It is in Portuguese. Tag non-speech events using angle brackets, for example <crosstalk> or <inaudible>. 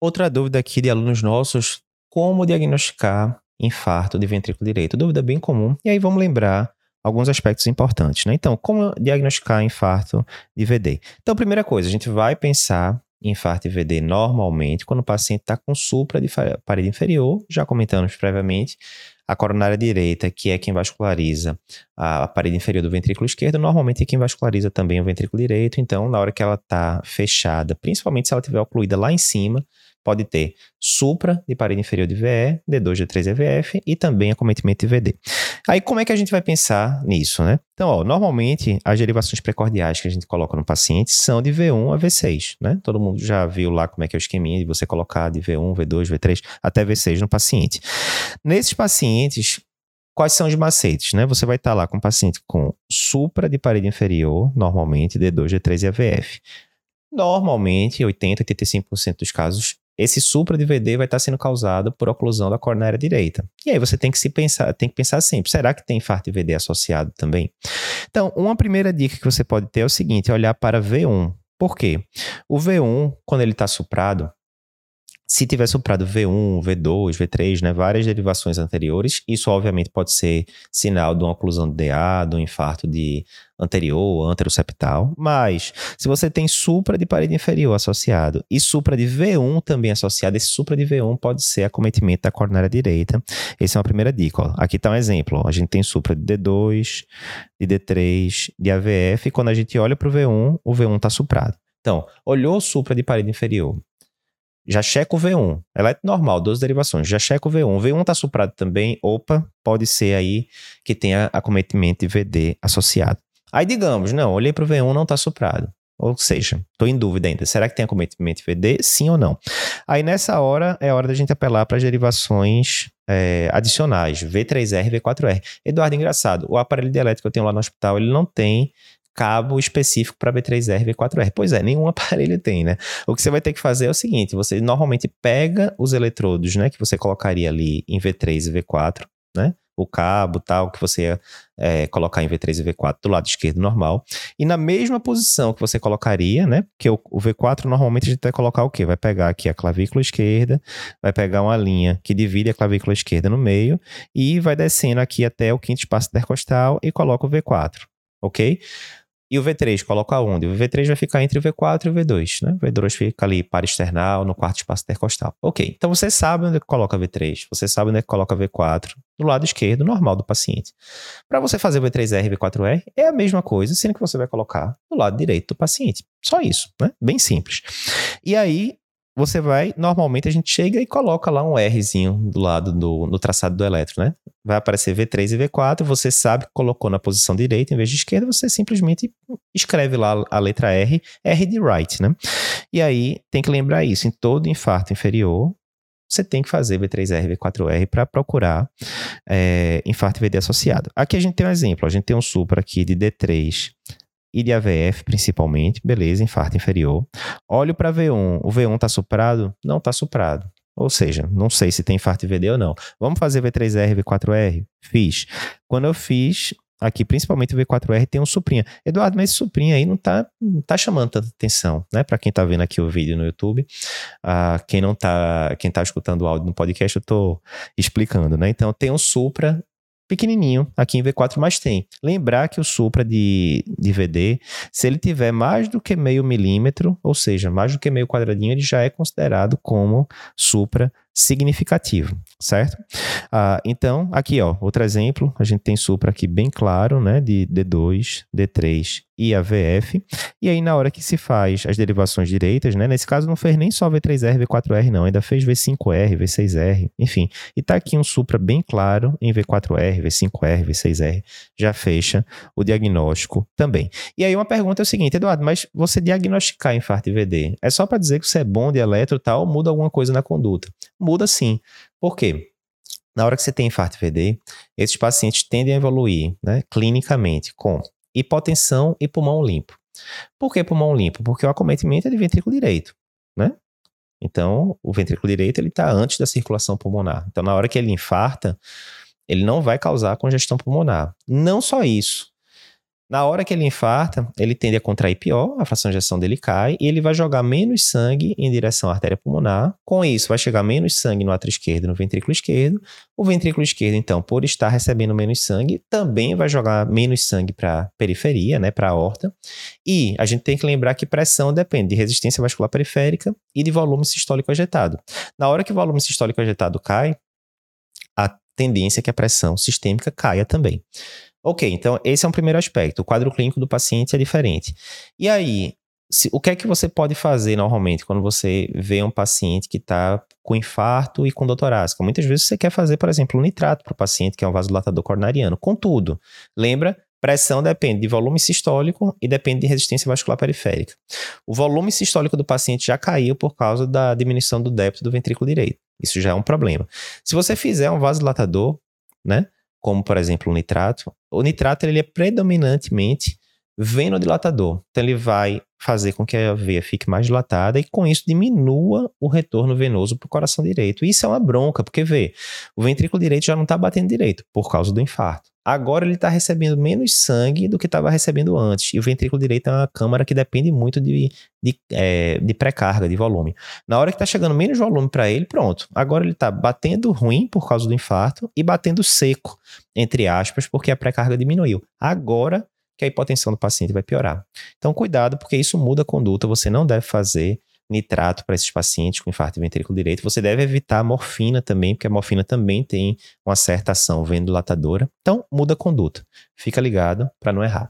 Outra dúvida aqui de alunos nossos: como diagnosticar infarto de ventrículo direito? Dúvida bem comum. E aí vamos lembrar alguns aspectos importantes, né? Então, como diagnosticar infarto de VD? Então, primeira coisa, a gente vai pensar em infarto de VD normalmente quando o paciente está com supra de parede inferior, já comentamos previamente, a coronária direita, que é quem vasculariza a parede inferior do ventrículo esquerdo, normalmente é quem vasculariza também o ventrículo direito. Então, na hora que ela está fechada, principalmente se ela estiver ocluída lá em cima, pode ter supra de parede inferior de VE, D2, D3 EVF e também acometimento de VD. Aí como é que a gente vai pensar nisso, né? Então, ó, normalmente as derivações precordiais que a gente coloca no paciente são de V1 a V6, né? Todo mundo já viu lá como é que é o esqueminha de você colocar de V1, V2, V3 até V6 no paciente. Nesses pacientes, quais são os macetes, né? Você vai estar lá com o paciente com supra de parede inferior, normalmente D2, D3 e AVF. Normalmente, 80, 85% dos casos, esse supra de VD vai estar sendo causado por oclusão da coronária direita. E aí você tem que se pensar, tem que pensar sempre, será que tem infarto de VD associado também? Então, uma primeira dica que você pode ter é o seguinte, é olhar para V1. Por quê? O V1, quando ele está suprado, se tiver soprado V1, V2, V3, né, várias derivações anteriores, isso obviamente pode ser sinal de uma oclusão de DA, de um infarto de anterior, anteroseptal, mas se você tem supra de parede inferior associado e supra de V1 também associado, esse supra de V1 pode ser acometimento da coronária direita. Essa é uma primeira dica. Ó. Aqui está um exemplo. A gente tem supra de D2, de D3, de AVF, e quando a gente olha para o V1, o V1 está suprado. Então, olhou supra de parede inferior, já checa o V1. Ela é normal, 12 derivações. Já checa o V1. O V1 está suprado também. Opa, pode ser aí que tenha acometimento de VD associado. Aí digamos, não, olhei para o V1, não está suprado. Ou seja, estou em dúvida ainda. Será que tem acometimento VD? Sim ou não? Aí nessa hora é hora da gente apelar para as derivações é, adicionais, V3R, V4R. Eduardo, engraçado, o aparelho de elétrico que eu tenho lá no hospital, ele não tem cabo específico para V3R e V4R. Pois é, nenhum <laughs> aparelho tem, né? O que você vai ter que fazer é o seguinte: você normalmente pega os eletrodos, né, que você colocaria ali em V3 e V4, né? O cabo, tal, que você ia é, colocar em V3 e V4 do lado esquerdo normal. E na mesma posição que você colocaria, né? Porque o, o V4 normalmente a gente vai colocar o quê? Vai pegar aqui a clavícula esquerda, vai pegar uma linha que divide a clavícula esquerda no meio e vai descendo aqui até o quinto espaço intercostal e coloca o V4, ok? E o V3 coloca onde? O V3 vai ficar entre o V4 e o V2, né? O V2 fica ali para external, no quarto espaço intercostal. Ok, então você sabe onde é que coloca V3, você sabe onde é que coloca V4, do lado esquerdo, normal do paciente. Para você fazer o V3R e V4R, é a mesma coisa, sendo que você vai colocar do lado direito do paciente. Só isso, né? Bem simples. E aí, você vai, normalmente a gente chega e coloca lá um Rzinho do lado do, no traçado do elétron, né? Vai aparecer V3 e V4, você sabe que colocou na posição direita em vez de esquerda, você simplesmente escreve lá a letra R, R de right, né? E aí tem que lembrar isso, em todo infarto inferior, você tem que fazer V3R, V4R para procurar é, infarto VD associado. Aqui a gente tem um exemplo, a gente tem um supra aqui de D3 e de AVF principalmente, beleza, infarto inferior. Olho para V1, o V1 está suprado? Não está suprado. Ou seja, não sei se tem infarto VD ou não. Vamos fazer V3R, V4R? Fiz. Quando eu fiz, aqui, principalmente o V4R, tem um suprinha. Eduardo, mas esse suprinha aí não tá, não tá chamando tanta atenção, né? Para quem tá vendo aqui o vídeo no YouTube, uh, quem não tá, quem tá escutando o áudio no podcast, eu tô explicando, né? Então, tem um Supra pequenininho aqui em V4, mas tem. Lembrar que o Supra de, de VD, se ele tiver mais do que meio milímetro, ou seja, mais do que meio quadradinho, ele já é considerado como Supra significativo, certo? Ah, então, aqui, ó, outro exemplo, a gente tem Supra aqui bem claro, né, de D2, D3 e AVF, e aí na hora que se faz as derivações direitas, né, nesse caso não fez nem só V3R, V4R não, ainda fez V5R, V6R, enfim, e tá aqui um Supra bem claro em V4R, V5R, V6R, já fecha o diagnóstico também. E aí uma pergunta é o seguinte, Eduardo, mas você diagnosticar infarto VD, é só para dizer que você é bom de eletro tal, muda alguma coisa na conduta? Muda sim. Por quê? Na hora que você tem infarto VD, esses pacientes tendem a evoluir né, clinicamente com hipotensão e pulmão limpo. Por que pulmão limpo? Porque o acometimento é de ventrículo direito, né? Então, o ventrículo direito ele está antes da circulação pulmonar. Então, na hora que ele infarta, ele não vai causar congestão pulmonar. Não só isso. Na hora que ele infarta, ele tende a contrair pior, a fração de ejeção dele cai e ele vai jogar menos sangue em direção à artéria pulmonar. Com isso, vai chegar menos sangue no átrio esquerdo e no ventrículo esquerdo. O ventrículo esquerdo, então, por estar recebendo menos sangue, também vai jogar menos sangue para a periferia, né, para a aorta. E a gente tem que lembrar que pressão depende de resistência vascular periférica e de volume sistólico ejetado. Na hora que o volume sistólico ejetado cai, a tendência é que a pressão sistêmica caia também. Ok, então esse é um primeiro aspecto. O quadro clínico do paciente é diferente. E aí, se, o que é que você pode fazer normalmente quando você vê um paciente que está com infarto e com doutorásica? Muitas vezes você quer fazer, por exemplo, um nitrato para o paciente que é um vasodilatador coronariano. Contudo, lembra Pressão depende de volume sistólico e depende de resistência vascular periférica. O volume sistólico do paciente já caiu por causa da diminuição do débito do ventrículo direito. Isso já é um problema. Se você fizer um vasodilatador, né, como por exemplo o nitrato, o nitrato ele é predominantemente venodilatador. Então ele vai fazer com que a veia fique mais dilatada e com isso diminua o retorno venoso para o coração direito. Isso é uma bronca, porque vê, o ventrículo direito já não está batendo direito por causa do infarto. Agora ele está recebendo menos sangue do que estava recebendo antes. E o ventrículo direito é uma câmara que depende muito de, de, é, de pré-carga, de volume. Na hora que está chegando menos volume para ele, pronto. Agora ele está batendo ruim por causa do infarto e batendo seco, entre aspas, porque a pré-carga diminuiu. Agora que a hipotensão do paciente vai piorar. Então, cuidado, porque isso muda a conduta. Você não deve fazer nitrato para esses pacientes com infarto ventrículo direito. Você deve evitar a morfina também, porque a morfina também tem uma certa ação venodilatadora. Então, muda a conduta. Fica ligado para não errar.